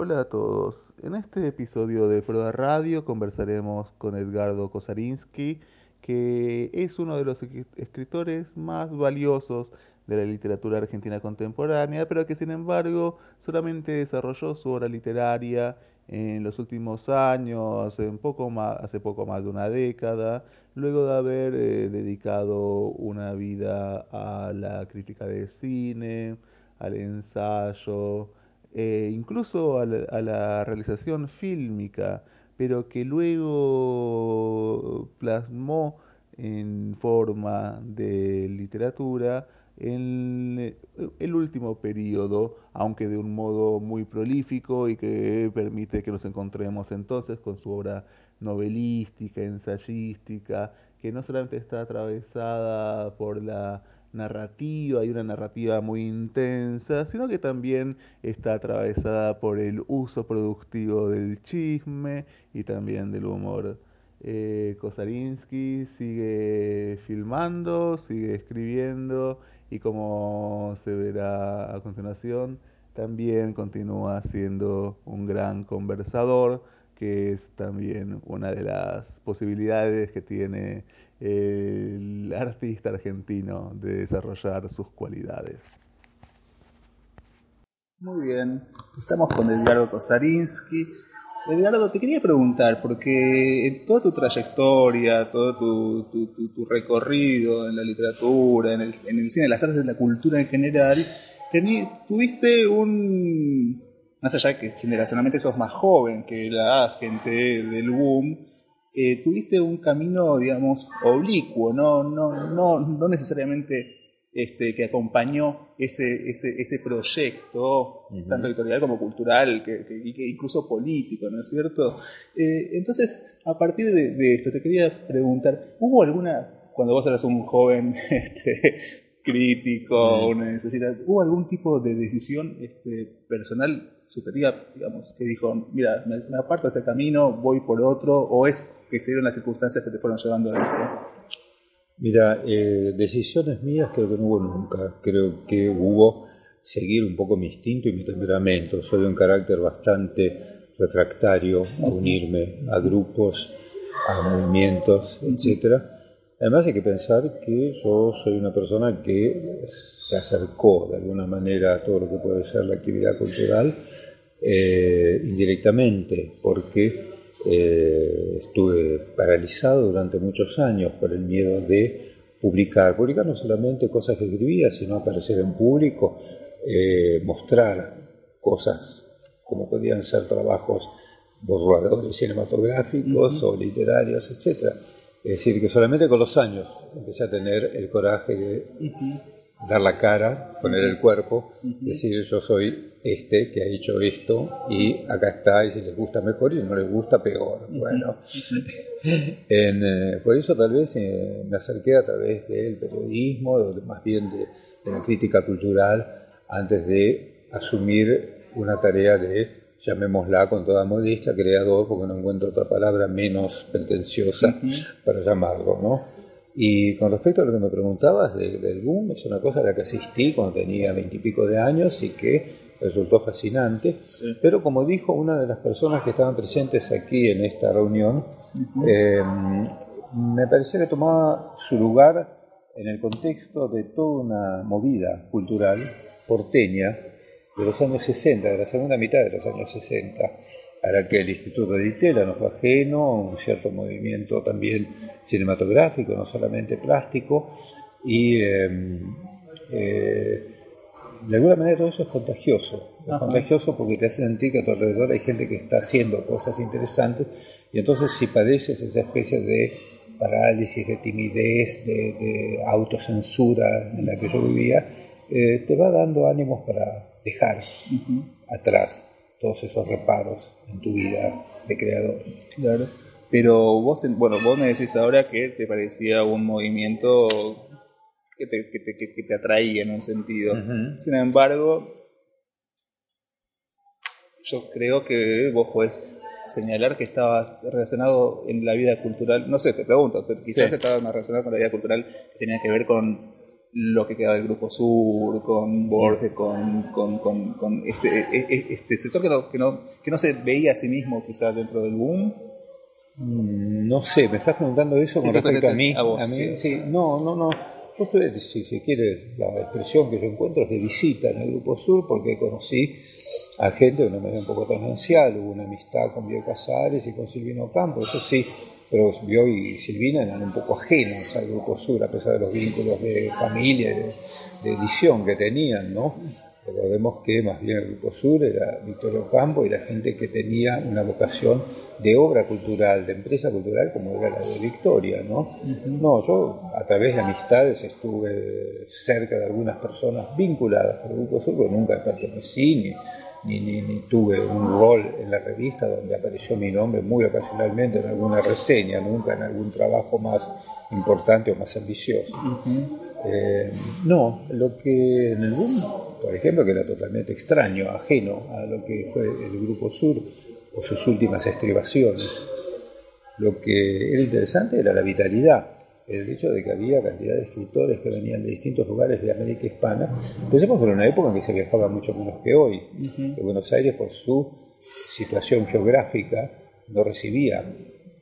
Hola a todos. En este episodio de Prueba Radio conversaremos con Edgardo Kosarinsky, que es uno de los escritores más valiosos de la literatura argentina contemporánea, pero que sin embargo solamente desarrolló su obra literaria en los últimos años, hace poco más, hace poco más de una década, luego de haber eh, dedicado una vida a la crítica de cine, al ensayo, eh, incluso a la, a la realización fílmica, pero que luego plasmó en forma de literatura en el último periodo, aunque de un modo muy prolífico y que permite que nos encontremos entonces con su obra novelística, ensayística, que no solamente está atravesada por la narrativa y una narrativa muy intensa, sino que también está atravesada por el uso productivo del chisme y también del humor. Eh, Kosarinsky sigue filmando, sigue escribiendo y como se verá a continuación, también continúa siendo un gran conversador, que es también una de las posibilidades que tiene el artista argentino de desarrollar sus cualidades. Muy bien, estamos con Edgardo Kosarinsky. Edgardo, te quería preguntar, porque en toda tu trayectoria, todo tu, recorrido en la literatura, en el, cine, en las artes, en la cultura en general, tuviste un, más allá de que generacionalmente sos más joven que la gente del boom, eh, tuviste un camino, digamos, oblicuo, no, no, no, no necesariamente este, que acompañó ese, ese, ese proyecto, uh -huh. tanto editorial como cultural, que, que, que, incluso político, ¿no es cierto? Eh, entonces, a partir de, de, esto, te quería preguntar, ¿hubo alguna, cuando vos eras un joven este, crítico, uh -huh. una necesidad, ¿hubo algún tipo de decisión este, personal, subjetiva, digamos, que dijo, mira, me, aparto de ese camino, voy por otro, o es que se dieron las circunstancias que te fueron llevando a esto? Mira, eh, decisiones mías creo que no hubo nunca. Creo que hubo seguir un poco mi instinto y mi temperamento. Soy de un carácter bastante refractario a unirme a grupos, a movimientos, etc. Además hay que pensar que yo soy una persona que se acercó de alguna manera a todo lo que puede ser la actividad cultural eh, indirectamente, porque eh, estuve paralizado durante muchos años por el miedo de publicar, publicar no solamente cosas que escribía, sino aparecer en público, eh, mostrar cosas como podían ser trabajos borradores cinematográficos uh -huh. o literarios, etc. Es decir, que solamente con los años empecé a tener el coraje de uh -huh. dar la cara, poner el cuerpo, uh -huh. decir yo soy este que ha hecho esto y acá está y si les gusta mejor y si no les gusta peor. Bueno, en, eh, por eso tal vez eh, me acerqué a través del periodismo, o más bien de, de, la crítica cultural, antes de asumir una tarea de, llamémosla con toda modestia, creador, porque no encuentro otra palabra menos pretenciosa uh -huh. para llamarlo, ¿no? Y con respecto a lo que me preguntabas de, del boom, es una cosa a la que asistí cuando tenía veintipico de años y que resultó fascinante. Sí. Pero como dijo una de las personas que estaban presentes aquí en esta reunión, uh -huh. eh, me parecía que tomaba su lugar en el contexto de toda una movida cultural porteña de los años 60, de la segunda mitad de los años 60, a la que el Instituto de Itela no fue ajeno, un cierto movimiento también cinematográfico, no solamente plástico, y eh, eh, de alguna manera todo eso es contagioso, es Ajá. contagioso porque te hace sentir que a tu alrededor hay gente que está haciendo cosas interesantes, y entonces si padeces esa especie de parálisis, de timidez, de, de autocensura en la que yo vivía, eh, te va dando ánimos para dejar uh -huh. atrás todos esos reparos en tu vida de creador. Claro. Pero vos, bueno, vos me decís ahora que te parecía un movimiento que te, que te, que te atraía en un sentido. Uh -huh. Sin embargo, yo creo que vos podés señalar que estaba relacionado en la vida cultural, no sé, te pregunto, pero quizás sí. estaba más relacionado con la vida cultural que tenía que ver con lo que quedaba del Grupo Sur, con Borges, con, con, con, este, e, e, este, sector que no, que, no, que no se veía a sí mismo quizás dentro del boom. Mm, no sé, me estás preguntando eso con respecto a mí. A vos, sí. No, no, no. Yo si, si quieres, la expresión que yo encuentro es de visita en el Grupo Sur porque conocí a gente de una manera un poco tangencial, hubo una amistad con Bio Casares y con Silvino Campos, eso sí, pero Bio y Silvina eran un poco ajenos al Grupo Sur, a pesar de los vínculos de familia y de, edición que tenían, ¿no? Recordemos que más bien el Grupo Sur era Victorio Campo y la gente que tenía una vocación de obra cultural, de empresa cultural como era la de Victoria, ¿no? No, yo a través de amistades estuve cerca de algunas personas vinculadas al Grupo Sur, pero nunca pertenecí ni ni, ni, tuve un rol en la revista donde apareció mi nombre muy ocasionalmente en alguna reseña, nunca en algún trabajo más importante o más ambicioso. Eh, no, lo que en el boom, por ejemplo, que era totalmente extraño, ajeno a lo que fue el Grupo Sur o sus últimas estribaciones, lo que era interesante era la vitalidad el hecho de que había cantidad de escritores que venían de distintos lugares de América Hispana. Pensemos que era una época en que se viajaba mucho menos que hoy. Buenos Aires, por su situación geográfica, no recibía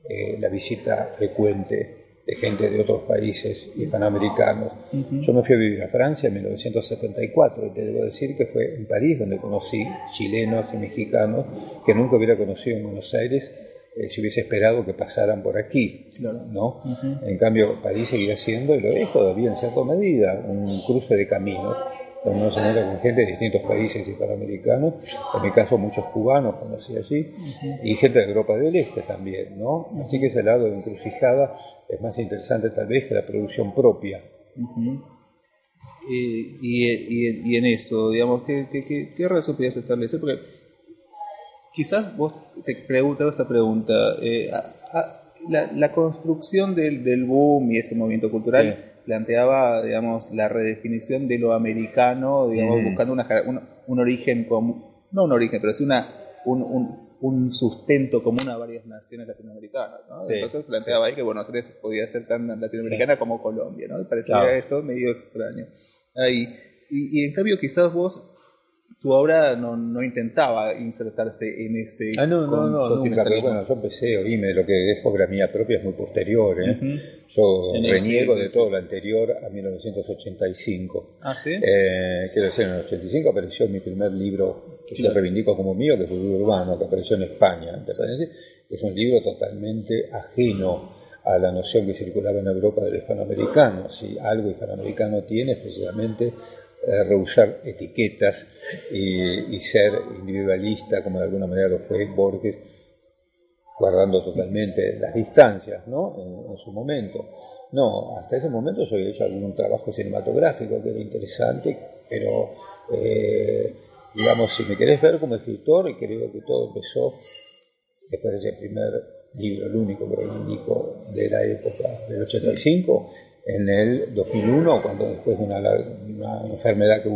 eh, la visita frecuente de gente de otros países hispanoamericanos. Yo me fui a vivir a Francia en 1974 y te debo decir que fue en París donde conocí chilenos y mexicanos que nunca hubiera conocido en Buenos Aires eh, si hubiese esperado que pasaran por aquí, ¿no? En cambio, París seguía siendo, y lo es todavía en cierta medida, un cruce de caminos, donde uno se encuentra con gente de distintos países hispanoamericanos, en mi caso muchos cubanos conocí allí, y gente de Europa del Este también, ¿no? Así que ese lado de encrucijada es más interesante tal vez que la producción propia. y, en eso, digamos, ¿qué, qué, qué, qué relación podrías establecer? Porque quizás vos te preguntado esta pregunta. Eh, la, construcción del, boom y ese movimiento cultural planteaba, digamos, la redefinición de lo americano, digamos, mm. buscando un, origen común, no un origen, pero sí una, un, sustento común a varias naciones latinoamericanas. Entonces planteaba ahí que Buenos Aires podía ser tan latinoamericana como Colombia, ¿no? parecía esto medio extraño. Ahí. Y, y en cambio quizás vos tu obra no, no, intentaba insertarse en ese ah, no, no, no, nunca, pero bueno, yo empecé, oíme, lo que es obra mía propia es muy posterior, ¿eh? Yo reniego de todo lo anterior a 1985. Ah, ¿sí? Eh, quiero decir, en el 85 apareció mi primer libro, que yo reivindico como mío, que es Futuro Urbano, que apareció en España, Es un libro totalmente ajeno a la noción que circulaba en Europa del hispanoamericano. Si algo hispanoamericano tiene, es precisamente eh, rehusar etiquetas y, ser individualista, como de alguna manera lo fue Borges, guardando totalmente las distancias ¿no? en, su momento. No, hasta ese momento yo había hecho algún trabajo cinematográfico que era interesante, pero eh, digamos, si me querés ver como escritor, y creo que todo empezó después de ese primer libro, el único que reivindico de la época del 85, en el 2001, cuando después de una, enfermedad que,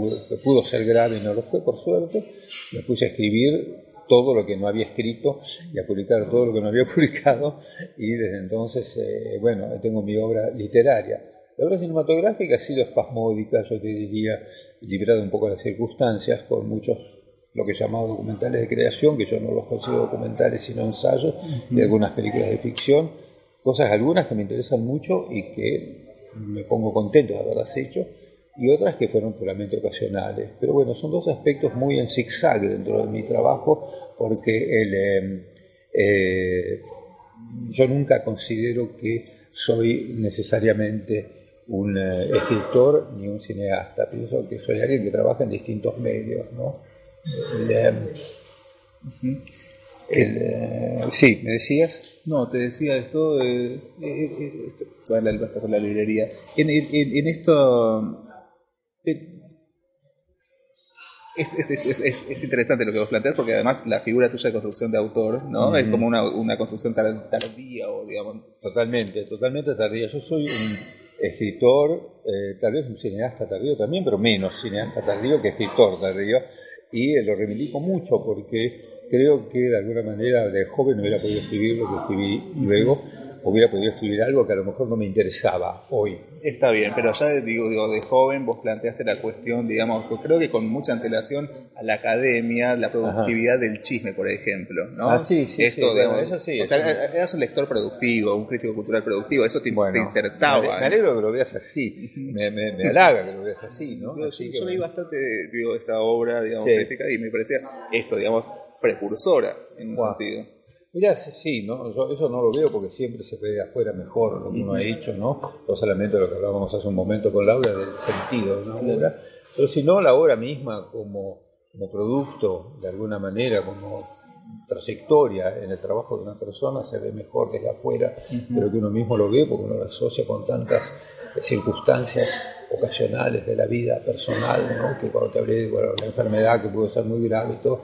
pudo ser grave y no lo fue, por suerte, me puse a escribir todo lo que no había escrito y a publicar todo lo que no había publicado y desde entonces, eh, bueno, tengo mi obra literaria. La obra cinematográfica ha sido espasmódica, yo te diría, librada un poco de las circunstancias, con muchos lo que llamado documentales de creación, que yo no los considero documentales sino ensayos, de algunas películas de ficción, cosas algunas que me interesan mucho y que me pongo contento de haberlas hecho, y otras que fueron puramente ocasionales. Pero bueno, son dos aspectos muy en zigzag dentro de mi trabajo, porque el, em, eh, yo nunca considero que soy necesariamente un eh, escritor ni un cineasta, pienso que soy alguien que trabaja en distintos medios. ¿no? Em, eh, sí, ¿me decías? No, te decía esto, eh, eh, eh este, la, librería. En, en, esto... Es, interesante lo que vos planteas porque además la figura tuya de construcción de autor no es como una, una construcción tardía o digamos totalmente totalmente tardía yo soy un escritor tal vez un cineasta tardío también pero menos cineasta tardío que escritor tardío y lo reivindico mucho porque creo que de alguna manera de joven no hubiera podido escribir lo que escribí luego, hubiera podido escribir algo que a lo mejor no me interesaba hoy. Está bien, pero ya digo, digo, de joven vos planteaste la cuestión, digamos, creo que con mucha antelación a la academia, la productividad del chisme, por ejemplo, ¿no? Ah, sí, sí, Esto, sí, digamos, bueno, eso sí, o sea, eso- eras un lector productivo, un crítico cultural productivo, eso te, Bueno, te insertaba. Me, me ¿eh? alegro que lo veas así, me, me, me halaga que lo veas así, ¿no? Digo, Así yo, yo leí bastante digo, esa obra digamos, Sí. crítica y me parecía esto, digamos, precursora en un sentido. Mirá, sí, sí, ¿no? Yo eso no lo veo porque siempre se ve de afuera mejor lo que uno ha hecho, ¿no? No solamente lo que hablábamos hace un momento con Laura del sentido de una obra, pero sino la obra misma como, como producto, de alguna manera, como trayectoria en el trabajo de una persona se ve mejor desde afuera de lo que uno mismo lo ve porque uno lo asocia con tantas circunstancias ocasionales de la vida personal, ¿no? que cuando te hablé de bueno, la enfermedad que pudo ser muy grave y todo,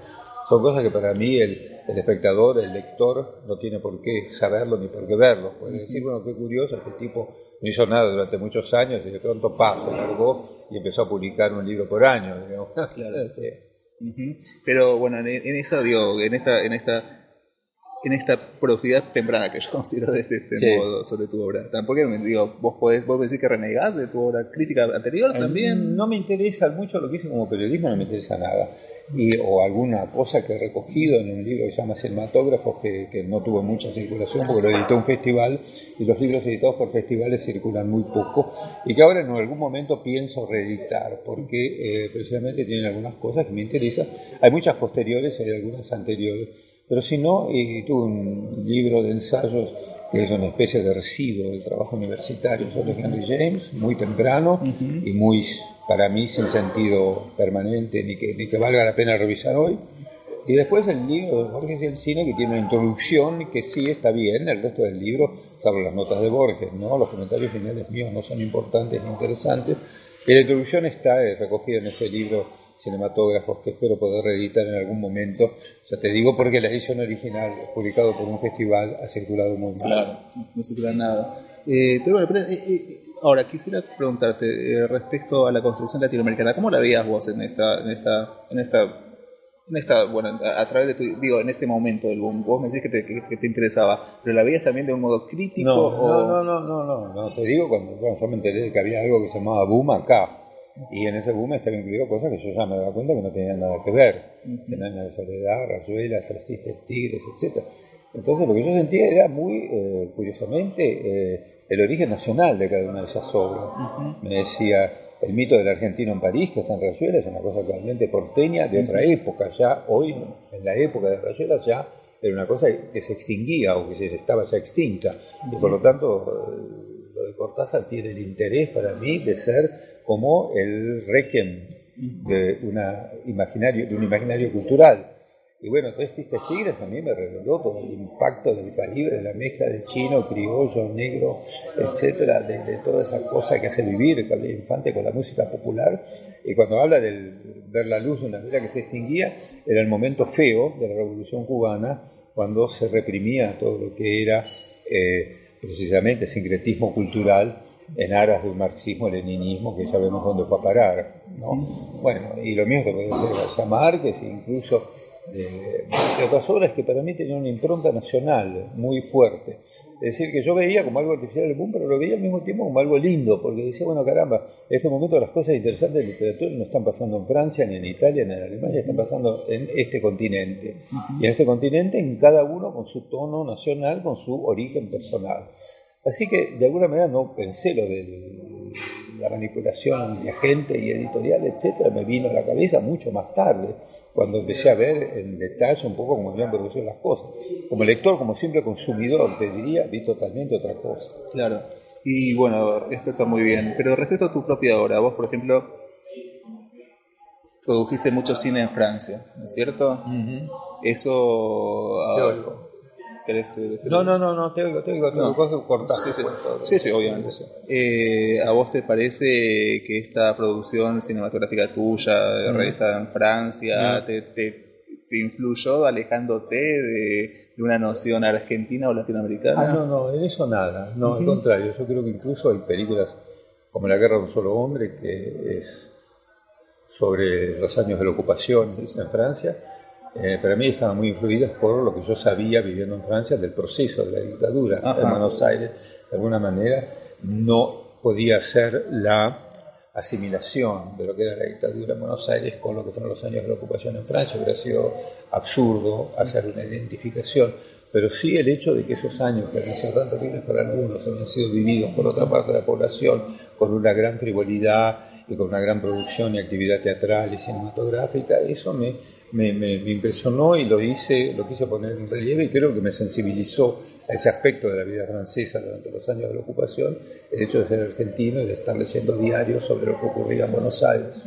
son cosas que para mí el, el espectador, el lector, no tiene por qué saberlo ni por qué verlo. Puede decir, bueno, qué curioso, este tipo no hizo nada durante muchos años y de pronto pa, se largó y empezó a publicar un libro por año. digamos. Claro. Sí. Pero bueno, en, en esa, digo, en esta, en esta, en esta productividad temprana que yo considero de este, este Sí. modo sobre tu obra. Tampoco me digo, vos podés, vos me decís que renegás de tu obra crítica anterior también. No me interesa mucho lo que hice como periodismo, no me interesa nada. Y, o alguna cosa que he recogido en un libro que se llama Cinematógrafos, que, que no tuvo mucha circulación porque lo editó un festival y los libros editados por festivales circulan muy poco y que ahora en algún momento pienso reeditar porque eh, precisamente tienen algunas cosas que me interesan. Hay muchas posteriores, hay algunas anteriores, pero si no, eh, tuve un libro de ensayos que es una especie de residuo del trabajo universitario sobre Henry James, muy temprano y muy, para mí, sin sentido permanente, ni que, ni que valga la pena revisar hoy. Y después el libro de Borges y el cine, que tiene una introducción que sí está bien, el resto del libro, salvo las notas de Borges, ¿no? los comentarios finales míos no son importantes ni interesantes. Y la introducción está eh, recogida en este libro Cinematógrafos, que espero poder reeditar en algún momento. Ya te digo porque la edición original, publicado por un festival, ha circulado muy mal. Claro, no circula nada. Eh, pero bueno, pero, eh, eh, ahora quisiera preguntarte eh, respecto a la construcción latinoamericana, ¿cómo la veías vos en esta, en esta, en esta, en esta, bueno, a, a través de tu, digo, en ese momento del boom? Vos me decís que te, que, que te interesaba, pero la veías también de un modo crítico No, o no, no, no, no, no, no, te digo cuando, bueno, yo me enteré de que había algo que se llamaba boom acá. Y en ese boom estaba incluido cosas que yo ya me daba cuenta que no tenían nada que ver. Enana de soledad, rayuelas, tres tristes tigres, etc. Entonces lo que yo sentía era muy, eh, curiosamente, eh, el origen nacional de cada una de esas obras. Me decía, el mito del argentino en París, que es en Rayuela, es una cosa totalmente porteña de otra época. Ya hoy, en la época de Rayuela, ya era una cosa que se extinguía o que se estaba ya extinta. Y por lo tanto, lo de Cortázar tiene el interés para mí de ser como el requiem de, una imaginario, de un imaginario cultural. Y bueno, Tres Tristes Tigres a mí me reveló todo el impacto del calibre, de la mezcla de chino, criollo, negro, etcétera, de, de toda esa cosa que hace vivir el Infante con la música popular. Y cuando habla del ver la luz de una vida que se extinguía, era el momento feo de la Revolución Cubana, cuando se reprimía todo lo que era eh, precisamente sincretismo cultural en aras de un marxismo-leninismo que ya vemos dónde fue a parar. ¿no? Bueno, y lo mío se puede de García Márquez, incluso de, de otras obras que para mí tenían una impronta nacional muy fuerte. Es decir, que yo veía como algo artificial el boom, pero lo veía al mismo tiempo como algo lindo, porque decía, bueno, caramba, en este momento las cosas interesantes de literatura no están pasando en Francia, ni en Italia, ni en Alemania, están pasando en este continente. Y en este continente, en cada uno con su tono nacional, con su origen personal. Así que de alguna manera no pensé lo de la manipulación de agente y editorial, etcétera, me vino a la cabeza mucho más tarde, cuando empecé a ver en detalle un poco cómo habían producido las cosas. Como lector, como simple consumidor, te diría, vi totalmente otra cosa. Claro. Y bueno, esto está muy bien. Pero respecto a tu propia obra, vos, por ejemplo, produjiste mucho cine en Francia, ¿no es cierto? Eso... Ah, oigo. ¿Querés decir No, no, no, no, te oigo, te oigo, te No. oigo, coge, cortá. Sí, sí, pues, todo. sí, sí, obviamente. Eh, ¿A vos te parece que esta producción cinematográfica tuya, realizada en Francia, te, te- te influyó alejándote de, de una noción argentina o latinoamericana? Ah, no, no, en eso nada. No, al contrario, yo creo que incluso hay películas como La guerra de un solo hombre, que es sobre los años de la ocupación en Francia, eh, para mí estaban muy influidas por lo que yo sabía viviendo en Francia del proceso de la dictadura en Buenos Aires. De alguna manera no podía ser la asimilación de lo que era la dictadura en Buenos Aires con lo que fueron los años de la ocupación en Francia. Hubiera sido absurdo hacer una identificación, pero sí el hecho de que esos años que habían sido tan terribles para algunos habían sido vividos por otra parte de la población con una gran frivolidad y con una gran producción y actividad teatral y cinematográfica, eso me, me, me, impresionó y lo hice, lo quise poner en relieve y creo que me sensibilizó a ese aspecto de la vida francesa durante los años de la ocupación, el hecho de ser argentino y de estar leyendo diarios sobre lo que ocurría en Buenos Aires.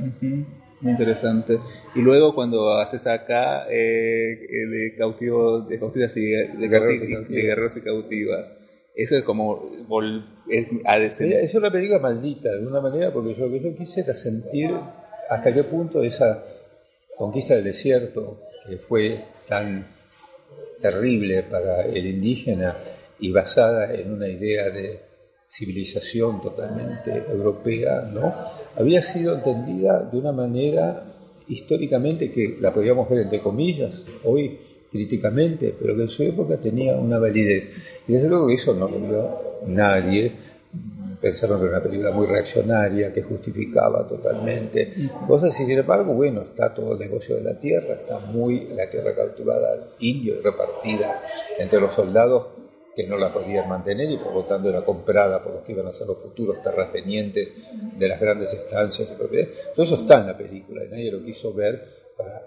Muy interesante. Y luego cuando haces acá eh, de cautivos, de cautivas y de, guerreros y cautivas. Eso es como es, es, una película maldita de alguna manera porque yo, lo que yo quise era sentir hasta qué punto esa conquista del desierto, que fue tan terrible para el indígena y basada en una idea de civilización totalmente europea, ¿no? había sido entendida de una manera históricamente que la podíamos ver entre comillas, hoy críticamente, pero que en su época tenía una validez. Y desde luego eso no lo vio nadie, pensaron que era una película muy reaccionaria, que justificaba totalmente cosas, y sin embargo, bueno, está todo el negocio de la tierra, está muy la tierra cautivada al indio y repartida entre los soldados que no la podían mantener y por lo tanto era comprada por los que iban a ser los futuros terratenientes de las grandes estancias y propiedades. Todo eso está en la película y nadie lo quiso ver para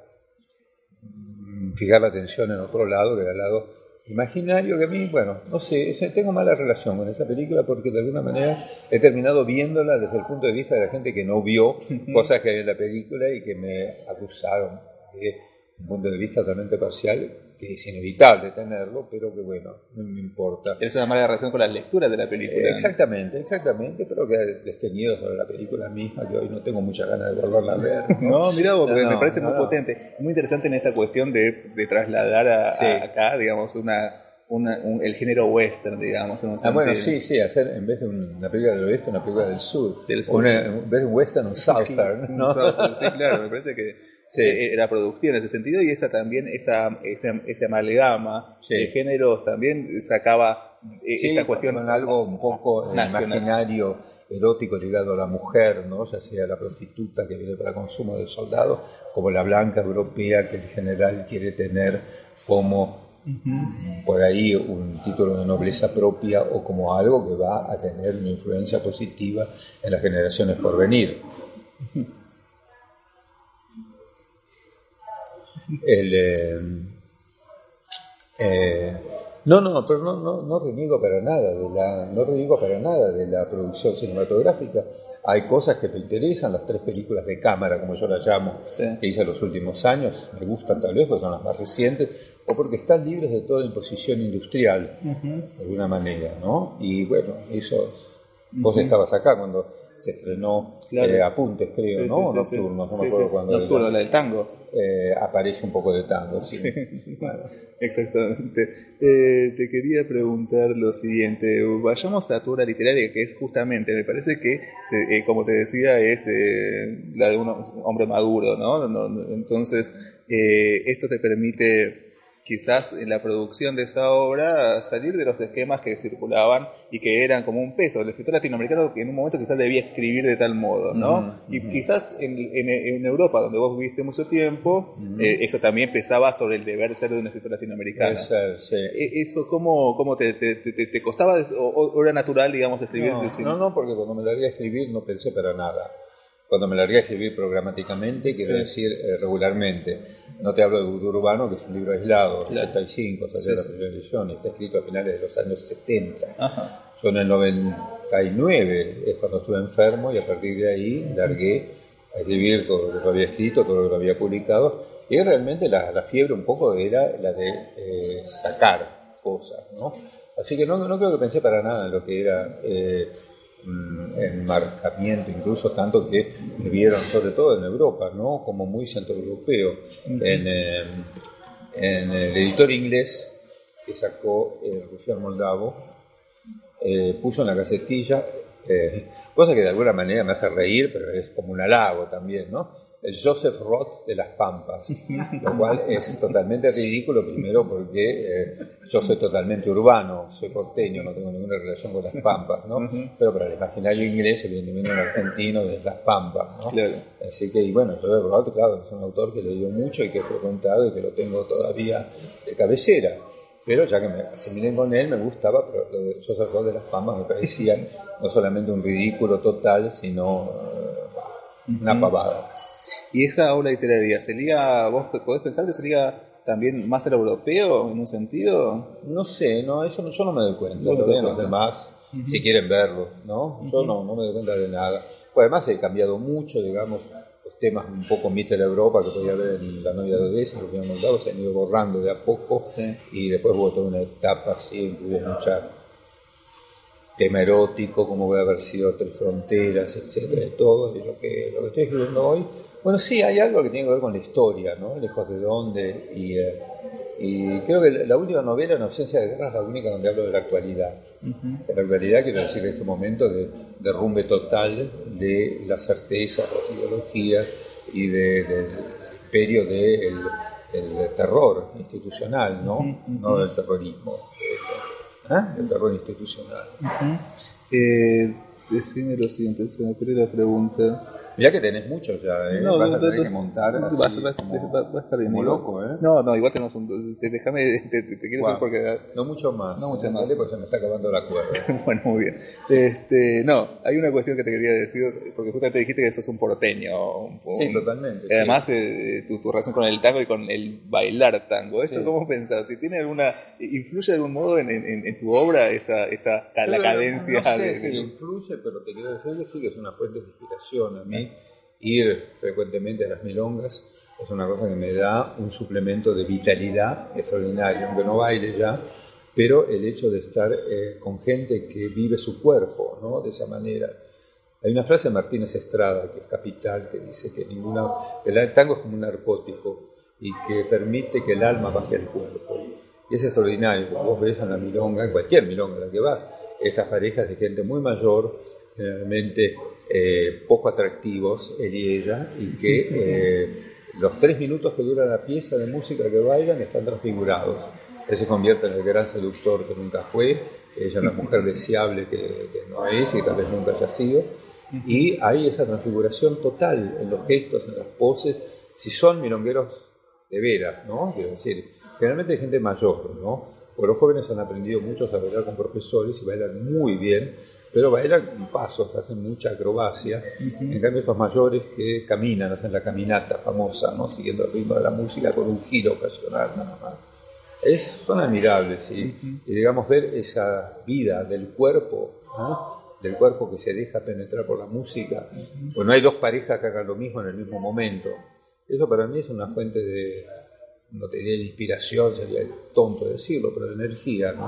mm, fijar la atención en otro lado, que era el lado imaginario que a mí, bueno, no sé, tengo mala relación con esa película porque de alguna manera he terminado viéndola desde el punto de vista de la gente que no vio cosas que hay en la película y que me acusaron de un punto de vista totalmente parcial que es inevitable tenerlo, pero que bueno, no me importa. Es una mala relación con las lecturas de la película. exactamente, exactamente, pero que tenido sobre la película misma, que hoy no tengo muchas ganas de volverla a ver. No, mira vos, me parece muy potente, muy interesante en esta cuestión de, de trasladar a, acá, digamos, una el género western, digamos. ah, bueno, sí, sí, hacer en vez de una película del oeste, una película del sur. Del sur. en vez de un western, un southern. ¿no? sí, claro, me parece que e, era productiva en ese sentido y esa también, esa, esa, esa amalgama de géneros también sacaba e, esta cuestión. Con algo un poco imaginario, erótico ligado a la mujer, ¿no? ya sea la prostituta que viene para consumo del soldado, como la blanca europea que el general quiere tener como por ahí un título de nobleza propia o como algo que va a tener una influencia positiva en las generaciones por venir. Eh, eh, no, no, pero no, no, no reniego para nada de la, no reniego para nada de la producción cinematográfica. Hay cosas que me interesan, las tres películas de cámara, como yo las llamo, que hice en los últimos años, me gustan tal vez, porque son las más recientes, o porque están libres de toda imposición industrial, de alguna manera, ¿no? Y bueno, eso, vos estabas acá cuando se estrenó eh, Apuntes, creo, ¿no? Sí, Nocturnos, no me acuerdo cuándo. Nocturno, la del tango. Eh, aparece un poco de tango, sí. exactamente. Eh, te quería preguntar lo siguiente, vayamos a tu obra literaria, que es justamente, me parece que, eh, como te decía, es la de un hombre maduro, ¿no? Entonces, esto te permite quizás en la producción de esa obra salir de los esquemas que circulaban y que eran como un peso. El escritor latinoamericano que en un momento quizás debía escribir de tal modo, ¿no? y quizás en, en, Europa, donde vos viviste mucho tiempo, eh, eso también pesaba sobre el deber ser de un escritor latinoamericano. E, ¿Eso cómo, cómo te, te, te, costaba o, era natural, digamos, escribir? No, no, no, porque cuando me largué a escribir no pensé para nada cuando me largué a escribir programáticamente, quiero decir eh, regularmente. No te hablo de Vudú Urbano, que es un libro aislado, 85, salió la primera edición, está escrito a finales de los años 70. Yo en el 99 es cuando estuve enfermo y a partir de ahí largué a escribir todo lo que había escrito, todo lo que había publicado. Y realmente la, fiebre un poco era la de eh, sacar cosas, ¿no? Así que no, no creo que pensé para nada en lo que era eh, enmarcamiento, incluso tanto que vieron, sobre todo en Europa, ¿no? como muy centroeuropeo. En, eh, en el editor inglés que sacó el Rufián Moldavo, eh, puso en la casetilla, eh, cosa que de alguna manera me hace reír, pero es como un halago también, ¿no? El Joseph Roth de las Pampas, lo cual es totalmente ridículo, primero porque eh, yo soy totalmente urbano, soy porteño, no tengo ninguna relación con las Pampas, ¿no? Pero para el imaginario inglés, evidentemente un argentino de las Pampas, ¿no? Así que, y bueno, Joseph Roth, claro, es un autor que le dio mucho y que he frecuentado y que lo tengo todavía de cabecera. Pero ya que me asimilé con él, me gustaba, pero lo de Joseph Roth de las Pampas me parecía no solamente un ridículo total, sino eh, una pavada. ¿Y esa obra literaria sería, vos podés pensar que sería también más el europeo en un sentido? No sé, no, eso yo no me doy cuenta, lo ven los demás, si quieren verlo, ¿no? Yo no, no me doy cuenta de nada. Pues además he cambiado mucho, digamos, los temas un poco Mister Europa que podía haber en La novia de Odessa, los que han montado, se han ido borrando de a poco y después hubo toda una etapa así, incluye mucha tema erótico, como puede haber sido Tres Fronteras, etcétera, y todo, y lo que, lo que estoy escribiendo hoy bueno, sí, hay algo que tiene que ver con la historia, ¿no? Lejos de dónde. Y, eh, y creo que la última novela, En ausencia de guerra, es la única donde hablo de la actualidad. De la actualidad quiero decir este momento de derrumbe total de las certezas, las ideologías y de, del imperio del terror institucional, ¿no? No del terrorismo. ¿eh? El terror institucional. eh, decime lo siguiente, se me ocurrió la pregunta. Ya que tenés muchos ya, ¿eh? No, vas a tener que montar así, va, va, a estar bien. Como loco, ¿eh? No, no, igual tenemos un... Déjame, te, te, quiero decir porque... No mucho más. No mucho más. Porque se me está acabando la cuerda. bueno, muy bien. Este, no, hay una cuestión que te quería decir, porque justamente dijiste que sos un porteño. Un, sí, totalmente. Además, eh, tu, tu, relación con el tango y con el bailar tango. ¿Esto cómo pensás? ¿Tiene alguna... ¿Influye de algún modo en, en, en tu obra esa, esa la cadencia? No, sé si influye, pero te quiero decir que sí que es una fuente de inspiración a mí ir frecuentemente a las milongas es una cosa que me da un suplemento de vitalidad extraordinario, aunque no baile ya, pero el hecho de estar eh, con gente que vive su cuerpo, ¿no? De esa manera. Hay una frase de Martínez Estrada, que es capital, que dice que el tango es como un narcótico y que permite que el alma baje al cuerpo. Y es extraordinario, vos ves en la milonga, en cualquier milonga en la que vas, estas parejas de gente muy mayor, generalmente eh, poco atractivos, él y ella, y que eh, los tres minutos que dura la pieza de música que bailan están transfigurados. Él se convierte en el gran seductor que nunca fue, ella en la mujer deseable que, que no es y tal vez nunca haya sido. Y hay esa transfiguración total en los gestos, en las poses, si son milongueros de veras, ¿no? Quiero decir, generalmente hay gente mayor, ¿no? Porque los jóvenes han aprendido mucho a bailar con profesores y bailan muy bien, pero bailan pasos, hacen mucha acrobacia. En cambio, estos mayores que caminan, hacen la caminata famosa, ¿no? siguiendo el ritmo de la música con un giro ocasional nada más. Es, son admirables, y digamos, ver esa vida del cuerpo, del cuerpo que se deja penetrar por la música. Pues no hay dos parejas que hagan lo mismo en el mismo momento. Eso para mí es una fuente de, no tenía la inspiración, sería tonto decirlo, pero de energía. ¿no?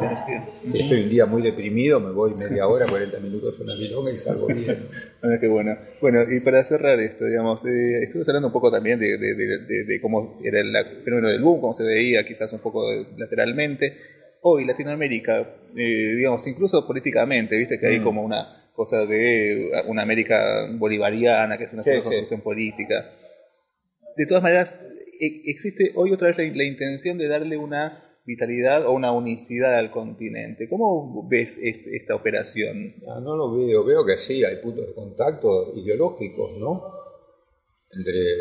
Si estoy un día muy deprimido, me voy media hora, 40 minutos a una milonga y salgo bien. bueno, qué bueno. Bueno, y para cerrar esto, digamos, eh, estuvimos hablando un poco también de, de, de, de cómo era el fenómeno del boom, cómo se veía quizás un poco lateralmente. Hoy Latinoamérica, eh, digamos, incluso políticamente, viste que hay mm. como una cosa de una América bolivariana, que es una sí, construcción política. De todas maneras, existe hoy otra vez la, intención de darle una vitalidad o una unicidad al continente. ¿Cómo ves este, esta operación? No, no, lo veo, veo que sí, hay puntos de contacto ideológicos, ¿no? Entre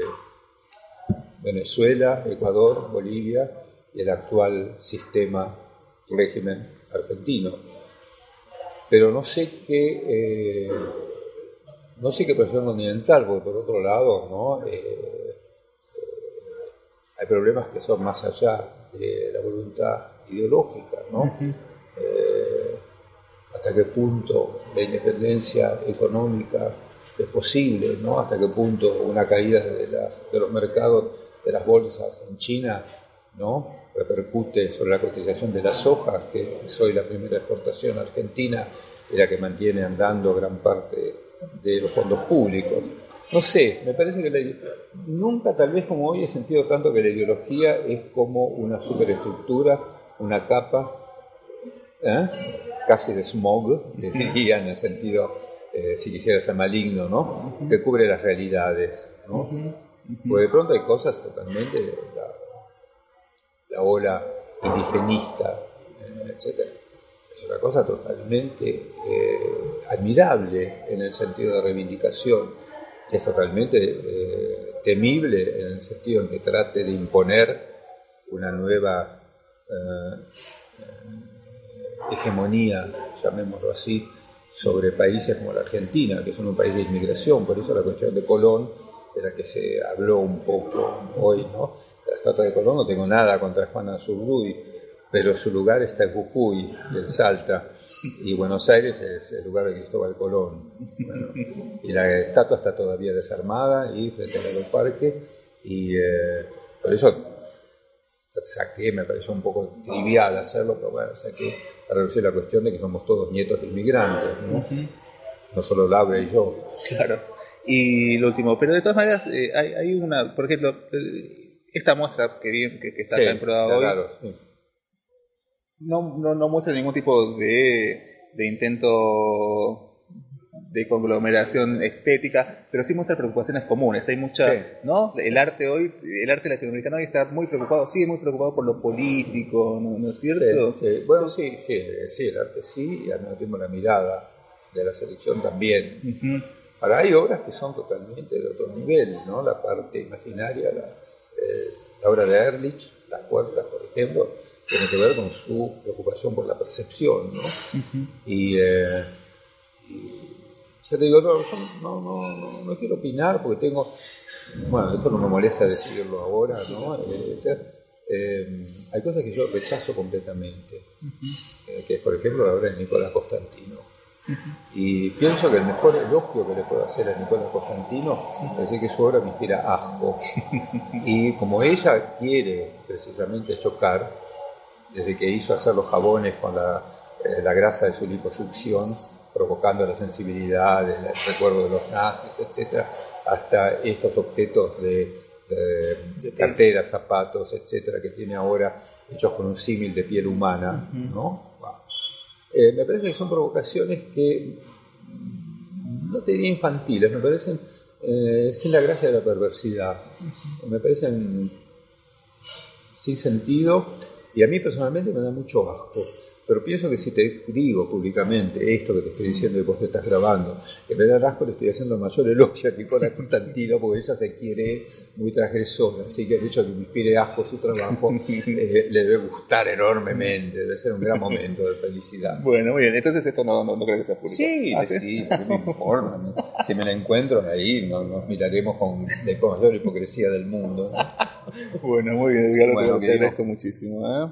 Venezuela, Ecuador, Bolivia y el actual sistema, régimen argentino. Pero no sé qué, eh, no sé qué presión continental, porque por otro lado, ¿no? Eh, hay problemas que son más allá de la voluntad ideológica, ¿no? Eh, hasta qué punto la independencia económica es posible, ¿no? Hasta qué punto una caída de, de los mercados, de las bolsas en China, ¿no? repercute sobre la cotización de la soja, que soy la primera exportación argentina y la que mantiene andando gran parte de los fondos públicos. No sé, me parece que nunca tal vez como hoy he sentido tanto que la ideología es como una superestructura, una capa, ¿eh? casi de smog, diría en el sentido, eh, si quisiera ser maligno, ¿no? Que cubre las realidades, ¿no? Porque de pronto hay cosas totalmente, la, la ola indigenista, eh, etc. Es una cosa totalmente eh, admirable en el sentido de reivindicación. Es totalmente eh, temible en el sentido en que trate de imponer una nueva hegemonía, llamémoslo así, sobre países como la Argentina, que son un país de inmigración, por eso la cuestión de Colón, de la que se habló un poco hoy, ¿no? La estatua de Colón no tengo nada contra Juana Zurduy, pero su lugar está en Jujuy, en Salta, y Buenos Aires es el lugar de Cristóbal Colón. y la estatua está todavía desarmada y frente al aeroparque, y eh, por eso saqué, me pareció un poco trivial hacerlo, pero bueno, saqué para reducir la cuestión de que somos todos nietos de inmigrantes, ¿no? No solo Laura y yo. Claro. Y lo último, pero de todas maneras, eh, hay, hay, una, por ejemplo, eh, esta muestra que, vi, que, está sí, acá hoy, claro, sí. No, no, no, muestra ningún tipo de, de intento de conglomeración estética, pero sí muestra preocupaciones comunes. Hay mucha, sí. ¿no? El arte hoy, el arte latinoamericano hoy está muy preocupado, sigue muy preocupado por lo político, ¿no, ¿no es cierto? Sí, sí. Bueno, sí, sí, sí, el arte sí, y al mismo tiempo la mirada de la selección también. Uh -huh. Ahora, hay obras que son totalmente de otro nivel, ¿no? La parte imaginaria, la, eh, la obra de Ehrlich, Las puertas, por ejemplo, tiene que ver con su preocupación por la percepción, ¿no? Uh -huh. y, eh, y ya te digo, no, no, no, no, quiero opinar porque tengo, bueno, esto no me molesta decirlo ahora, ¿no? Eh, eh, hay cosas que yo rechazo completamente, uh -huh. eh, que es por ejemplo la obra de Nicolás Constantino. Uh -huh. Y pienso que el mejor elogio que le puedo hacer a Nicolás Constantino es decir que su obra me inspira asco. y como ella quiere precisamente chocar, desde que hizo hacer los jabones con la eh, la grasa de su liposucción, provocando la sensibilidad, el, recuerdo de los nazis, etcétera, hasta estos objetos de, de, de carteras, zapatos, etcétera, que tiene ahora hechos con un símil de piel humana, uh -huh. ¿no? Eh, me parece que son provocaciones que no te diría infantiles, me parecen eh, sin la gracia de la perversidad, me parecen sin sentido y a mí personalmente me da mucho asco. Pero pienso que si te digo públicamente esto que te estoy diciendo y vos te estás grabando, que me da rasgo, le estoy haciendo mayor elogio a Nicola Constantino porque ella se quiere muy transgresora, así que el hecho de que me inspire asco su trabajo eh, le debe gustar enormemente, debe ser un gran momento de felicidad. Bueno, muy bien, entonces esto no, no, no crees que sea público. Sí, ¿Ah, sí, sí, no me importa. Si me la encuentro ahí, nos, nos miraremos con la mayor hipocresía del mundo. Bueno, muy bien, Edgar, bueno, te agradezco muchísimo. ¿eh?